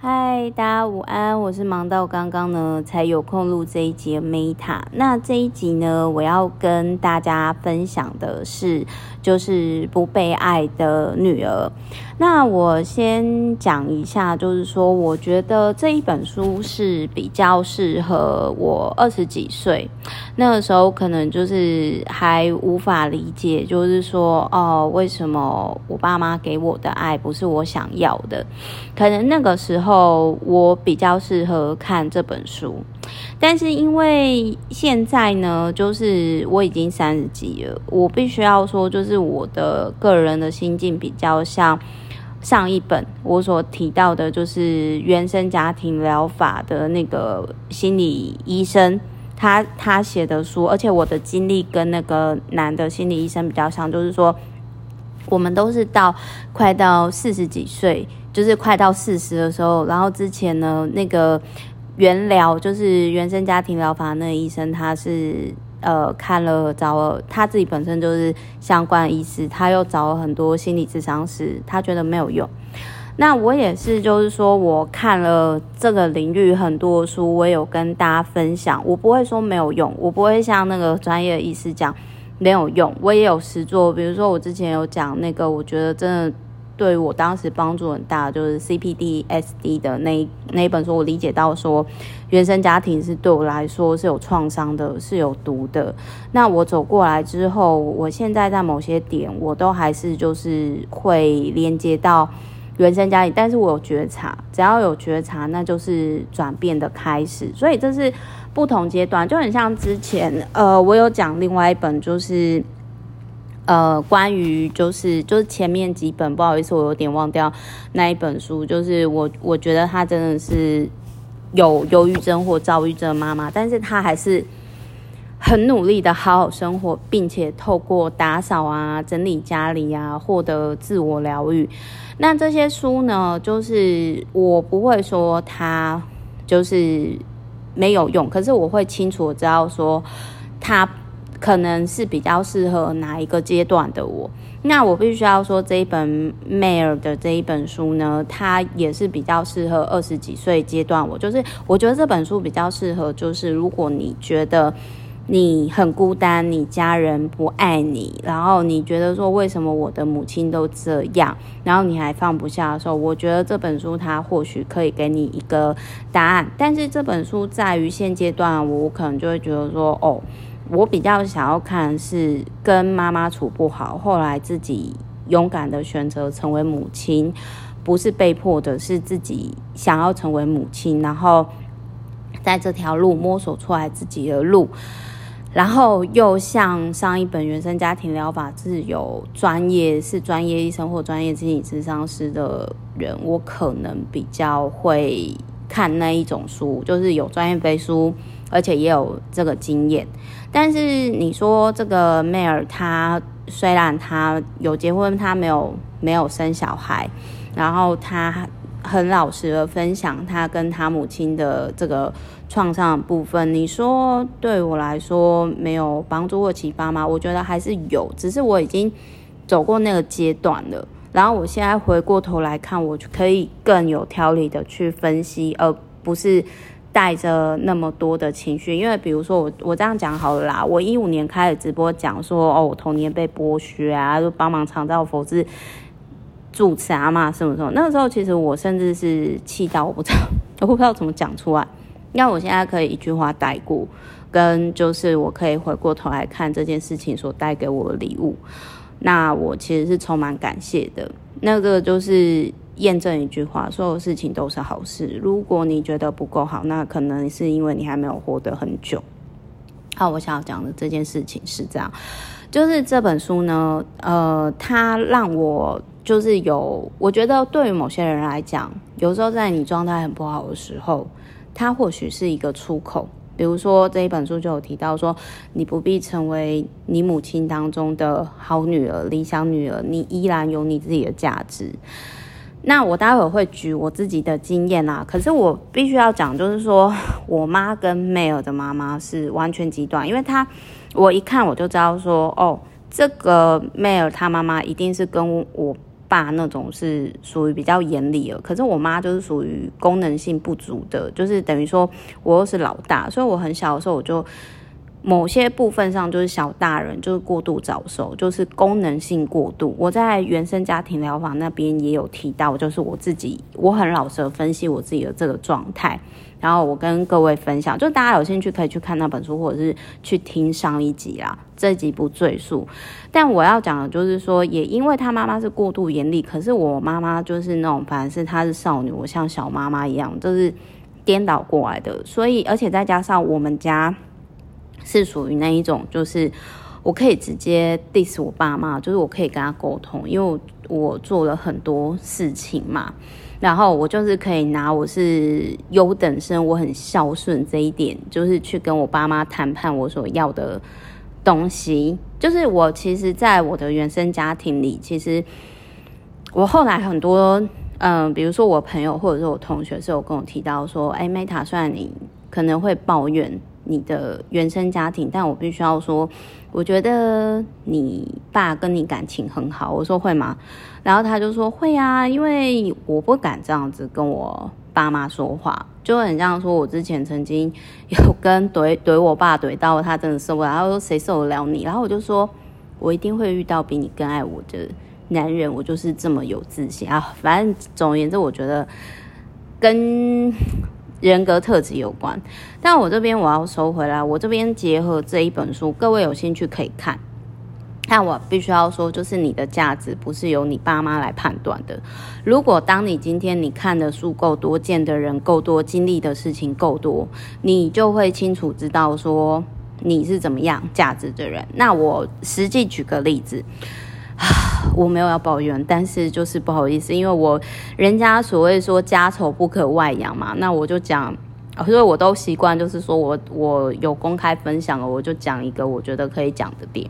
嗨，大家午安，我是忙到刚刚呢才有空录这一集 Meta。那这一集呢，我要跟大家分享的是，就是不被爱的女儿。那我先讲一下，就是说，我觉得这一本书是比较适合我二十几岁那个时候，可能就是还无法理解，就是说，哦，为什么我爸妈给我的爱不是我想要的？可能那个时候。后我比较适合看这本书，但是因为现在呢，就是我已经三十几了，我必须要说，就是我的个人的心境比较像上一本我所提到的，就是原生家庭疗法的那个心理医生，他他写的书，而且我的经历跟那个男的心理医生比较像，就是说我们都是到快到四十几岁。就是快到四十的时候，然后之前呢，那个原疗就是原生家庭疗法那个医生，他是呃看了找了他自己本身就是相关医师，他又找了很多心理咨商师，他觉得没有用。那我也是，就是说我看了这个领域很多书，我有跟大家分享，我不会说没有用，我不会像那个专业医师讲没有用，我也有实作，比如说我之前有讲那个，我觉得真的。对我当时帮助很大，就是 C P D S D 的那那一本书，我理解到说，原生家庭是对我来说是有创伤的，是有毒的。那我走过来之后，我现在在某些点，我都还是就是会连接到原生家庭，但是我有觉察，只要有觉察，那就是转变的开始。所以这是不同阶段，就很像之前，呃，我有讲另外一本就是。呃，关于就是就是前面几本，不好意思，我有点忘掉那一本书。就是我我觉得他真的是有忧郁症或躁郁症妈妈，但是他还是很努力的好好生活，并且透过打扫啊、整理家里啊，获得自我疗愈。那这些书呢，就是我不会说它就是没有用，可是我会清楚知道说它。可能是比较适合哪一个阶段的我，那我必须要说这一本 Mare 的这一本书呢，它也是比较适合二十几岁阶段我。就是我觉得这本书比较适合，就是如果你觉得你很孤单，你家人不爱你，然后你觉得说为什么我的母亲都这样，然后你还放不下的时候，我觉得这本书它或许可以给你一个答案。但是这本书在于现阶段，我可能就会觉得说哦。我比较想要看是跟妈妈处不好，后来自己勇敢的选择成为母亲，不是被迫的，是自己想要成为母亲，然后在这条路摸索出来自己的路，然后又像上一本原生家庭疗法是有专业是专业医生或专业心理咨商师的人，我可能比较会看那一种书，就是有专业背书。而且也有这个经验，但是你说这个妹儿，她虽然她有结婚，她没有没有生小孩，然后她很老实的分享她跟她母亲的这个创伤的部分。你说对我来说没有帮助或启发吗？我觉得还是有，只是我已经走过那个阶段了。然后我现在回过头来看，我可以更有条理的去分析，而不是。带着那么多的情绪，因为比如说我我这样讲好了啦，我一五年开始直播讲说哦，我童年被剥削啊，就帮忙长照佛子助持啊嘛，什么什么。那个时候其实我甚至是气到我不知道，我不知道怎么讲出来。那我现在可以一句话带过，跟就是我可以回过头来看这件事情所带给我的礼物，那我其实是充满感谢的。那个就是。验证一句话，所有事情都是好事。如果你觉得不够好，那可能是因为你还没有活得很久。好，我想要讲的这件事情是这样，就是这本书呢，呃，它让我就是有，我觉得对于某些人来讲，有时候在你状态很不好的时候，它或许是一个出口。比如说这一本书就有提到说，你不必成为你母亲当中的好女儿、理想女儿，你依然有你自己的价值。那我待会会举我自己的经验啦，可是我必须要讲，就是说我妈跟 Mare 的妈妈是完全极端，因为她我一看我就知道说，哦，这个 Mare 她妈妈一定是跟我爸那种是属于比较严厉的，可是我妈就是属于功能性不足的，就是等于说我又是老大，所以我很小的时候我就。某些部分上就是小大人，就是过度早熟，就是功能性过度。我在原生家庭疗法那边也有提到，就是我自己，我很老实的分析我自己的这个状态，然后我跟各位分享，就大家有兴趣可以去看那本书，或者是去听上一集啦，这集不赘述。但我要讲的就是说，也因为他妈妈是过度严厉，可是我妈妈就是那种，反正是她是少女，我像小妈妈一样，就是颠倒过来的。所以，而且再加上我们家。是属于那一种，就是我可以直接 diss 我爸妈，就是我可以跟他沟通，因为我，做了很多事情嘛，然后我就是可以拿我是优等生，我很孝顺这一点，就是去跟我爸妈谈判我所要的东西。就是我其实，在我的原生家庭里，其实我后来很多，嗯、比如说我朋友或者是我同学是有跟我提到说，哎，Meta，虽然你可能会抱怨。你的原生家庭，但我必须要说，我觉得你爸跟你感情很好。我说会吗？然后他就说会啊，因为我不敢这样子跟我爸妈说话，就很像说我之前曾经有跟怼 怼我爸怼到他真的受不了，他说谁受得了你？然后我就说我一定会遇到比你更爱我的男人，我就是这么有自信啊。反正总而言之，我觉得跟。人格特质有关，但我这边我要收回来，我这边结合这一本书，各位有兴趣可以看。但我必须要说，就是你的价值不是由你爸妈来判断的。如果当你今天你看的书够多，见的人够多，经历的事情够多，你就会清楚知道说你是怎么样价值的人。那我实际举个例子。我没有要抱怨，但是就是不好意思，因为我人家所谓说家丑不可外扬嘛，那我就讲，所以我都习惯就是说我我有公开分享了，我就讲一个我觉得可以讲的点。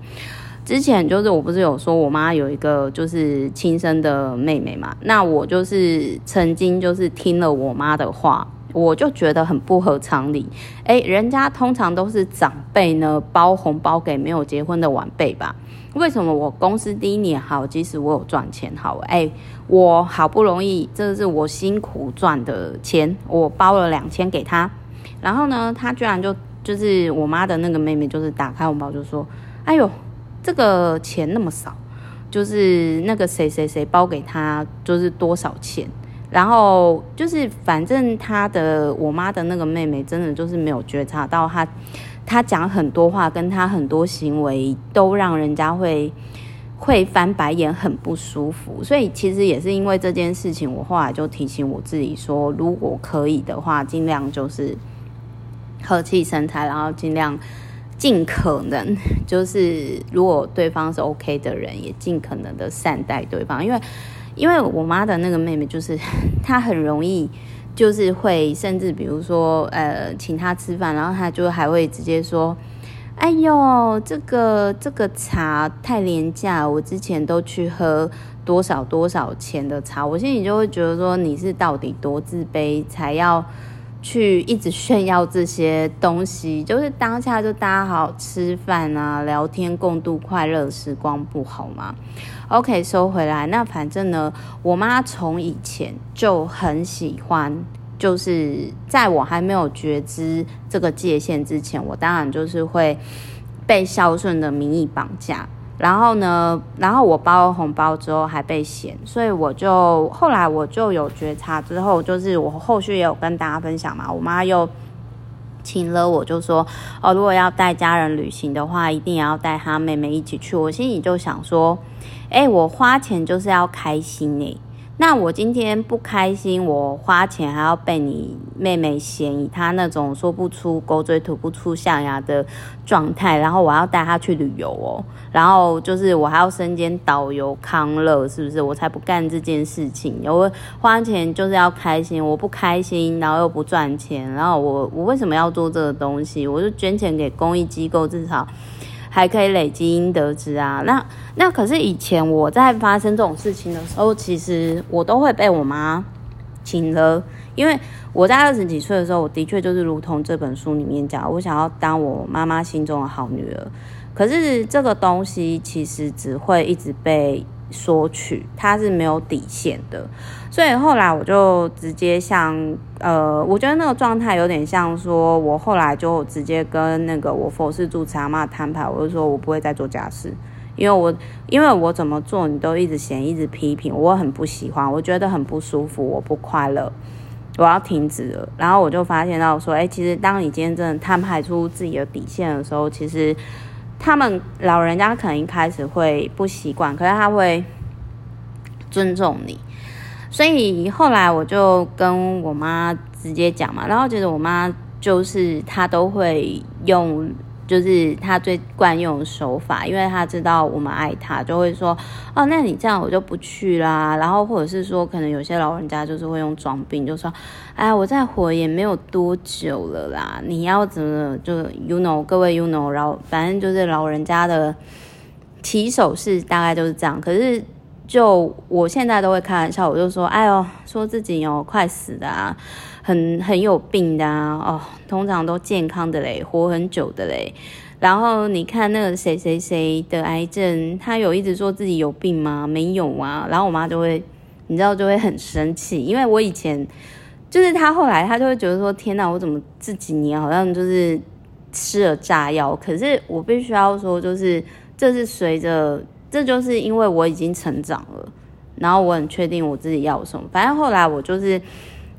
之前就是我不是有说我妈有一个就是亲生的妹妹嘛，那我就是曾经就是听了我妈的话，我就觉得很不合常理。诶，人家通常都是长辈呢包红包给没有结婚的晚辈吧。为什么我公司第一年好，即使我有赚钱好，哎、我好不容易，这是我辛苦赚的钱，我包了两千给他，然后呢，他居然就就是我妈的那个妹妹，就是打开红包就说，哎呦，这个钱那么少，就是那个谁谁谁包给他就是多少钱，然后就是反正他的我妈的那个妹妹真的就是没有觉察到他。他讲很多话，跟他很多行为都让人家会会翻白眼，很不舒服。所以其实也是因为这件事情，我后来就提醒我自己说，如果可以的话，尽量就是和气生财，然后尽量尽可能就是，如果对方是 OK 的人，也尽可能的善待对方。因为因为我妈的那个妹妹，就是 她很容易。就是会，甚至比如说，呃，请他吃饭，然后他就还会直接说：“哎呦，这个这个茶太廉价，我之前都去喝多少多少钱的茶。”我心里就会觉得说，你是到底多自卑，才要去一直炫耀这些东西？就是当下就大家好好吃饭啊，聊天，共度快乐时光，不好吗？OK，收回来。那反正呢，我妈从以前就很喜欢。就是在我还没有觉知这个界限之前，我当然就是会被孝顺的名义绑架。然后呢，然后我包了红包之后还被嫌，所以我就后来我就有觉察之后，就是我后续也有跟大家分享嘛。我妈又请了我，就说哦，如果要带家人旅行的话，一定要带她妹妹一起去。我心里就想说，哎，我花钱就是要开心欸。那我今天不开心，我花钱还要被你妹妹嫌，以她那种说不出狗嘴吐不出象牙的状态，然后我要带她去旅游哦，然后就是我还要身兼导游康乐，是不是？我才不干这件事情。我花钱就是要开心，我不开心，然后又不赚钱，然后我我为什么要做这个东西？我就捐钱给公益机构，至少。还可以累积阴德值啊！那那可是以前我在发生这种事情的时候，其实我都会被我妈请了，因为我在二十几岁的时候，我的确就是如同这本书里面讲，我想要当我妈妈心中的好女儿。可是这个东西其实只会一直被索取，他是没有底线的。所以后来我就直接像呃，我觉得那个状态有点像说，我后来就直接跟那个我佛事住持阿嬷摊牌，我就说我不会再做家事，因为我因为我怎么做你都一直嫌一直批评，我很不喜欢，我觉得很不舒服，我不快乐。我要停止了，然后我就发现到说，哎，其实当你今天真的摊牌出自己的底线的时候，其实他们老人家可能一开始会不习惯，可是他会尊重你。所以后来我就跟我妈直接讲嘛，然后觉得我妈就是她都会用。就是他最惯用的手法，因为他知道我们爱他，就会说哦，那你这样我就不去啦。然后或者是说，可能有些老人家就是会用装病，就说哎，我再活也没有多久了啦，你要怎么就 you know，各位 you know，然后反正就是老人家的起手式大概就是这样。可是就我现在都会开玩笑，我就说哎呦，说自己有快死的啊。很很有病的啊，哦，通常都健康的嘞，活很久的嘞。然后你看那个谁谁谁得癌症，他有一直说自己有病吗？没有啊。然后我妈就会，你知道就会很生气，因为我以前就是他后来他就会觉得说，天哪，我怎么这几年好像就是吃了炸药？可是我必须要说，就是这是随着，这就是因为我已经成长了，然后我很确定我自己要什么。反正后来我就是。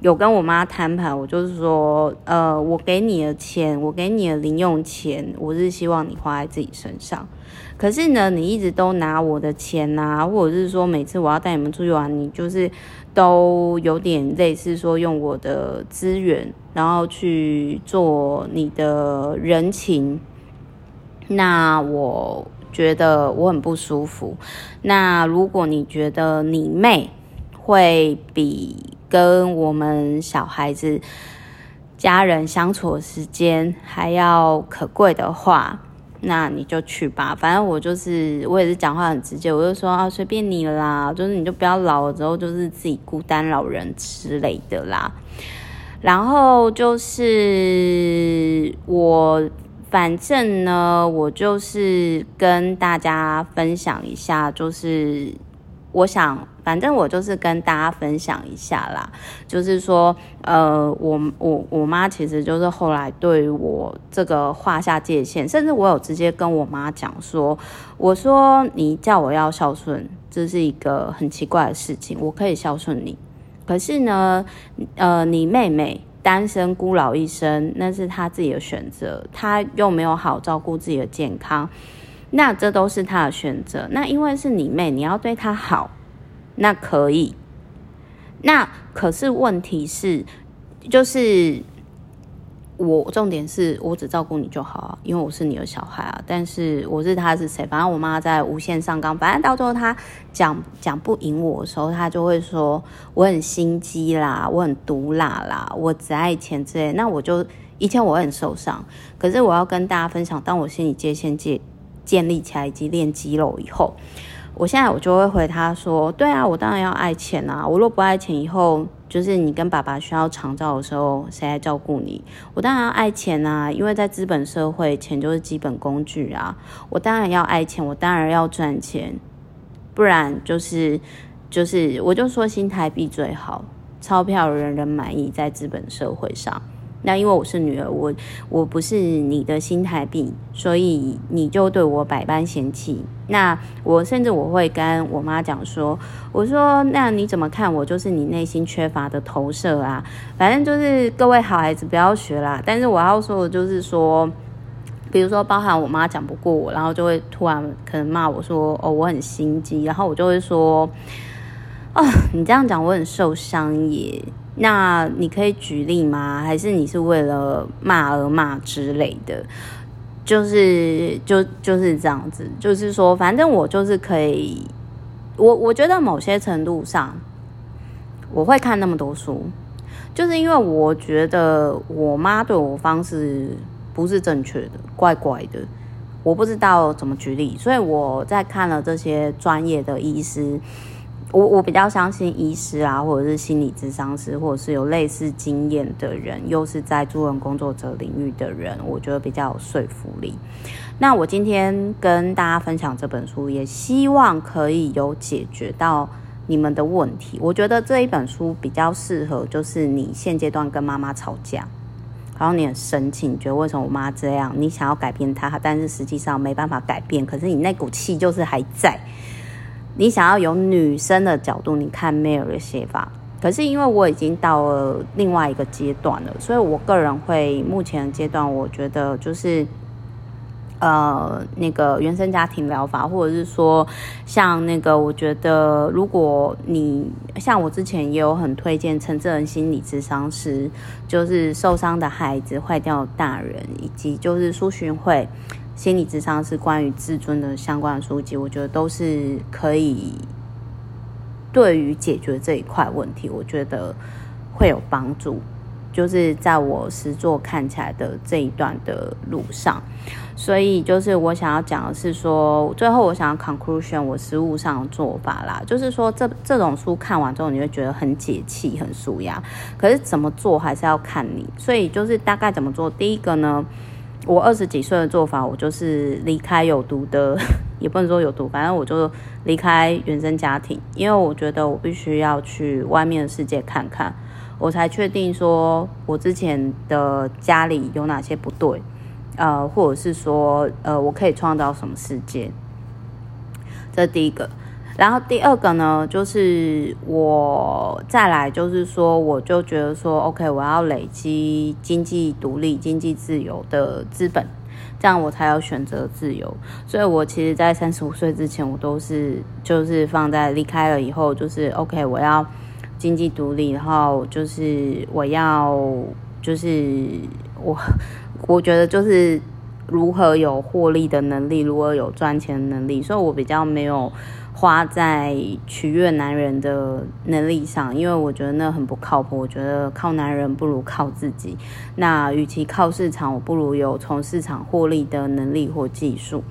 有跟我妈摊牌，我就是说，呃，我给你的钱，我给你的零用钱，我是希望你花在自己身上。可是呢，你一直都拿我的钱啊，或者是说每次我要带你们出去玩，你就是都有点类似说用我的资源，然后去做你的人情。那我觉得我很不舒服。那如果你觉得你妹会比跟我们小孩子、家人相处的时间还要可贵的话，那你就去吧。反正我就是，我也是讲话很直接，我就说啊，随便你啦，就是你就不要老了之后就是自己孤单老人之类的啦。然后就是我，反正呢，我就是跟大家分享一下，就是。我想，反正我就是跟大家分享一下啦，就是说，呃，我我我妈其实就是后来对我这个划下界限，甚至我有直接跟我妈讲说，我说你叫我要孝顺，这是一个很奇怪的事情，我可以孝顺你，可是呢，呃，你妹妹单身孤老一生，那是她自己的选择，她又没有好照顾自己的健康。那这都是他的选择。那因为是你妹，你要对她好，那可以。那可是问题是，就是我重点是我只照顾你就好啊，因为我是你的小孩啊。但是我是他是谁？反正我妈在无限上纲。反正到最后他讲讲不赢我的时候，他就会说我很心机啦，我很毒辣啦，我只爱钱之类。那我就以前我很受伤，可是我要跟大家分享，当我心里界限界。建立起来以及练肌肉以后，我现在我就会回他说：“对啊，我当然要爱钱啊！我若不爱钱，以后就是你跟爸爸需要长照的时候，谁来照顾你？我当然要爱钱啊！因为在资本社会，钱就是基本工具啊！我当然要爱钱，我当然要赚钱，不然就是就是我就说新台币最好，钞票人人满意，在资本社会上。”那因为我是女儿，我我不是你的心台币，所以你就对我百般嫌弃。那我甚至我会跟我妈讲说，我说那你怎么看我就是你内心缺乏的投射啊？反正就是各位好孩子不要学啦。但是我要说的就是说，比如说包含我妈讲不过我，然后就会突然可能骂我说哦我很心机，然后我就会说哦你这样讲我很受伤耶。那你可以举例吗？还是你是为了骂而骂之类的？就是就就是这样子，就是说，反正我就是可以，我我觉得某些程度上，我会看那么多书，就是因为我觉得我妈对我方式不是正确的，怪怪的，我不知道怎么举例，所以我在看了这些专业的医师。我我比较相信医师啊，或者是心理咨商师，或者是有类似经验的人，又是在助人工作者领域的人，我觉得比较有说服力。那我今天跟大家分享这本书，也希望可以有解决到你们的问题。我觉得这一本书比较适合，就是你现阶段跟妈妈吵架，然后你很生气，你觉得为什么我妈这样？你想要改变她，但是实际上没办法改变，可是你那股气就是还在。你想要有女生的角度，你看 Mary 的写法，可是因为我已经到了另外一个阶段了，所以我个人会目前的阶段，我觉得就是，呃，那个原生家庭疗法，或者是说像那个，我觉得如果你像我之前也有很推荐陈志仁心理咨商师，就是受伤的孩子、坏掉大人，以及就是苏洵慧。心理智商是关于自尊的相关的书籍，我觉得都是可以对于解决这一块问题，我觉得会有帮助。就是在我实作看起来的这一段的路上，所以就是我想要讲的是说，最后我想要 conclusion 我实务上的做法啦，就是说这这种书看完之后，你会觉得很解气、很舒压，可是怎么做还是要看你。所以就是大概怎么做，第一个呢？我二十几岁的做法，我就是离开有毒的，也不能说有毒，反正我就离开原生家庭，因为我觉得我必须要去外面的世界看看，我才确定说我之前的家里有哪些不对，呃，或者是说，呃，我可以创造什么世界，这是第一个。然后第二个呢，就是我再来，就是说，我就觉得说，OK，我要累积经济独立、经济自由的资本，这样我才有选择自由。所以，我其实，在三十五岁之前，我都是就是放在离开了以后，就是 OK，我要经济独立，然后就是我要就是我 我觉得就是如何有获利的能力，如何有赚钱的能力，所以我比较没有。花在取悦男人的能力上，因为我觉得那很不靠谱。我觉得靠男人不如靠自己。那与其靠市场，我不如有从市场获利的能力或技术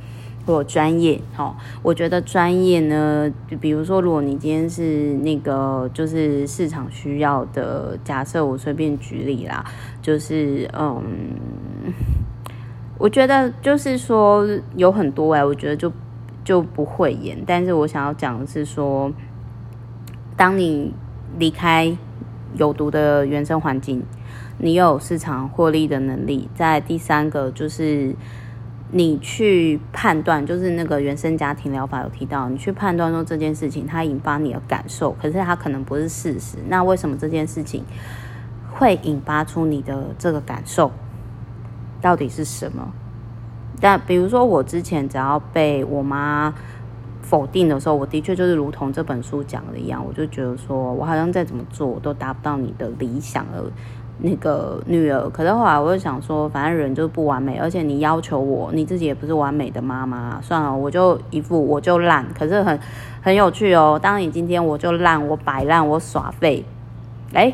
或专业。好，我觉得专业呢，就比如说，如果你今天是那个就是市场需要的，假设我随便举例啦，就是嗯，我觉得就是说有很多哎、我觉得就。就不会演，但是我想要讲的是说，当你离开有毒的原生环境，你有市场获利的能力。在第三个就是你去判断，就是那个原生家庭疗法有提到，你去判断说这件事情它引发你的感受，可是它可能不是事实。那为什么这件事情会引发出你的这个感受？到底是什么？但比如说，我之前只要被我妈否定的时候，我的确就是如同这本书讲的一样，我就觉得说我好像再怎么做，都达不到你的理想的那个女儿。可是后来我就想说，反正人就是不完美，而且你要求我，你自己也不是完美的妈妈，算了，我就一副我就烂。可是很很有趣哦，当你今天我就烂，我摆烂，我耍废，哎，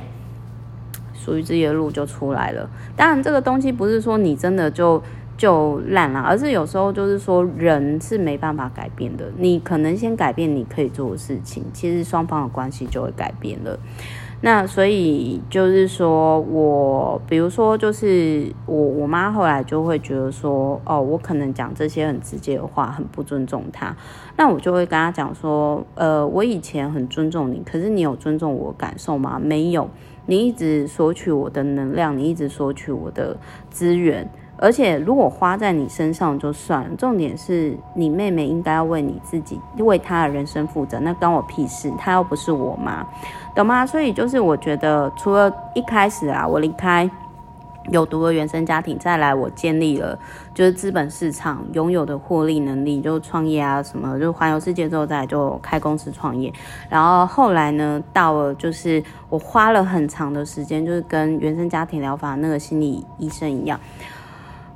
属于自己的路就出来了。当然，这个东西不是说你真的就。就烂了，而是有时候就是说，人是没办法改变的。你可能先改变你可以做的事情，其实双方的关系就会改变了。那所以就是说我，比如说，就是我我妈后来就会觉得说，哦，我可能讲这些很直接的话，很不尊重她。那我就会跟她讲说，呃，我以前很尊重你，可是你有尊重我感受吗？没有，你一直索取我的能量，你一直索取我的资源。而且，如果花在你身上就算了。重点是你妹妹应该要为你自己、为她的人生负责，那关我屁事。她又不是我妈，懂吗？所以就是我觉得，除了一开始啊，我离开有毒的原生家庭，再来我建立了就是资本市场拥有的获利能力，就创业啊什么，就环游世界之后，再来就开公司创业。然后后来呢，到了就是我花了很长的时间，就是跟原生家庭疗法那个心理医生一样。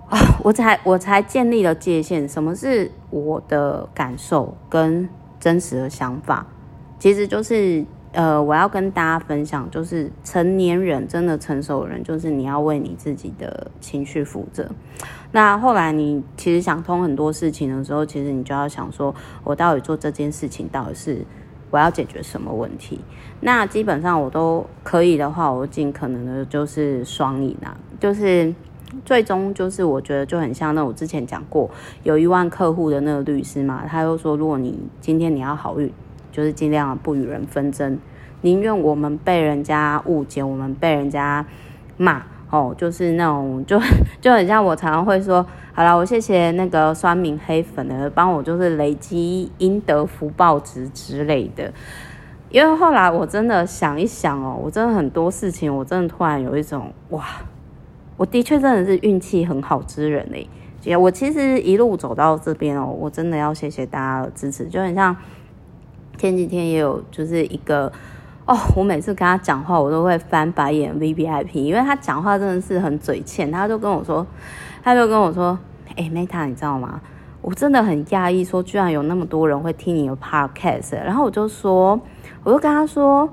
啊，我才我才建立了界限，什么是我的感受跟真实的想法？其实就是，呃，我要跟大家分享，就是成年人真的成熟人，就是你要为你自己的情绪负责。那后来你其实想通很多事情的时候，其实你就要想说，我到底做这件事情到底是我要解决什么问题。那基本上我都可以的话，我尽可能的就是双赢啊，就是最终就是我觉得就很像那我之前讲过有一万客户的那个律师嘛，他又说，如果你今天你要好运，就是尽量不与人纷争，宁愿我们被人家误解，我们被人家骂。哦，就是那种，就就很像我常常会说，好啦，我谢谢那个酸民黑粉的帮我，就是累积阴德福报值之类的。因为后来我真的想一想哦，我真的很多事情，我真的突然有一种哇，我的确真的是运气很好之人诶。我其实一路走到这边哦，我真的要谢谢大家的支持，就很像前几天也有就是一个。哦，我每次跟他讲话，我都会翻白眼。VVIP，因为他讲话真的是很嘴欠，他就跟我说，他就跟我说，哎，Meta，你知道吗？我真的很讶异，说居然有那么多人会听你的 Podcast。然后我就说，我就跟他说。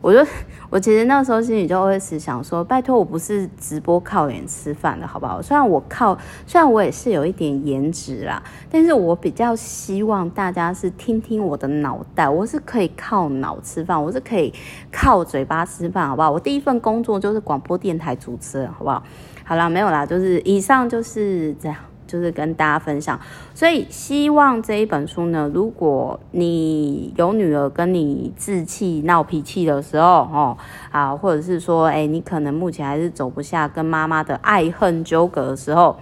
我就我其实那时候心里就会是想说，拜托，我不是直播靠脸吃饭的，好不好？虽然我靠，虽然我也是有一点颜值啦，但是我比较希望大家是听听我的脑袋，我是可以靠脑吃饭，我是可以靠嘴巴吃饭，好不好？我第一份工作就是广播电台主持人，好不好？好啦，没有啦，就是以上就是这样。就是跟大家分享，所以希望这一本书呢，如果你有女儿跟你置气闹脾气的时候，哦，啊，或者是说，哎，你可能目前还是走不下跟妈妈的爱恨纠葛的时候，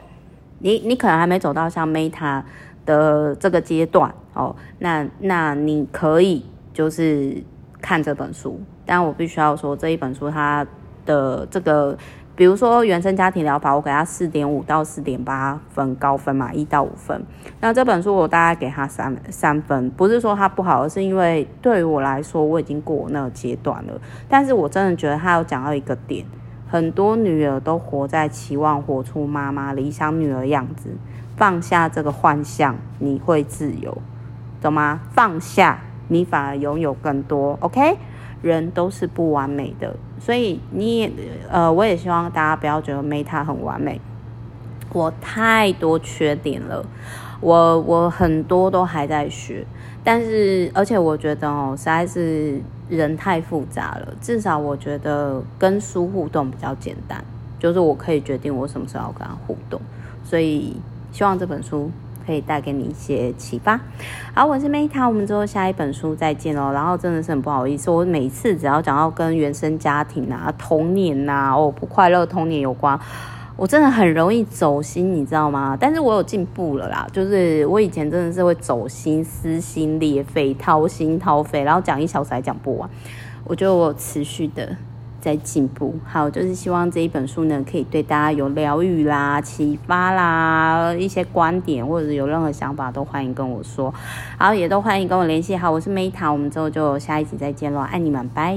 你你可能还没走到像 Meta 的这个阶段，哦，那那你可以就是看这本书，但我必须要说这一本书它的这个。比如说原生家庭疗法，我给他四点五到四点八分高分嘛，一到五分。那这本书我大概给他三三分，不是说他不好，而是因为对于我来说，我已经过那个阶段了。但是我真的觉得他有讲到一个点，很多女儿都活在期望活出妈妈理想女儿样子，放下这个幻象，你会自由，懂吗？放下，你反而拥有更多。OK。人都是不完美的，所以你也呃，我也希望大家不要觉得 Meta 很完美。我太多缺点了，我我很多都还在学，但是而且我觉得哦，实在是人太复杂了。至少我觉得跟书互动比较简单，就是我可以决定我什么时候要跟他互动，所以希望这本书。可以带给你一些启发。好，我是 Meta，我们之后下一本书再见喽。然后真的是很不好意思，我每次只要讲到跟原生家庭啊、童年呐、啊、哦不快乐童年有关，我真的很容易走心，你知道吗？但是我有进步了啦，就是我以前真的是会走心、撕心裂肺、掏心掏肺，然后讲一小时还讲不完。我觉得我有持续的。在进步，好，就是希望这一本书呢，可以对大家有疗愈啦、启发啦，一些观点或者有任何想法都欢迎跟我说，好，也都欢迎跟我联系。好，我是 Meta，我们之后就下一集再见喽，爱你们，拜。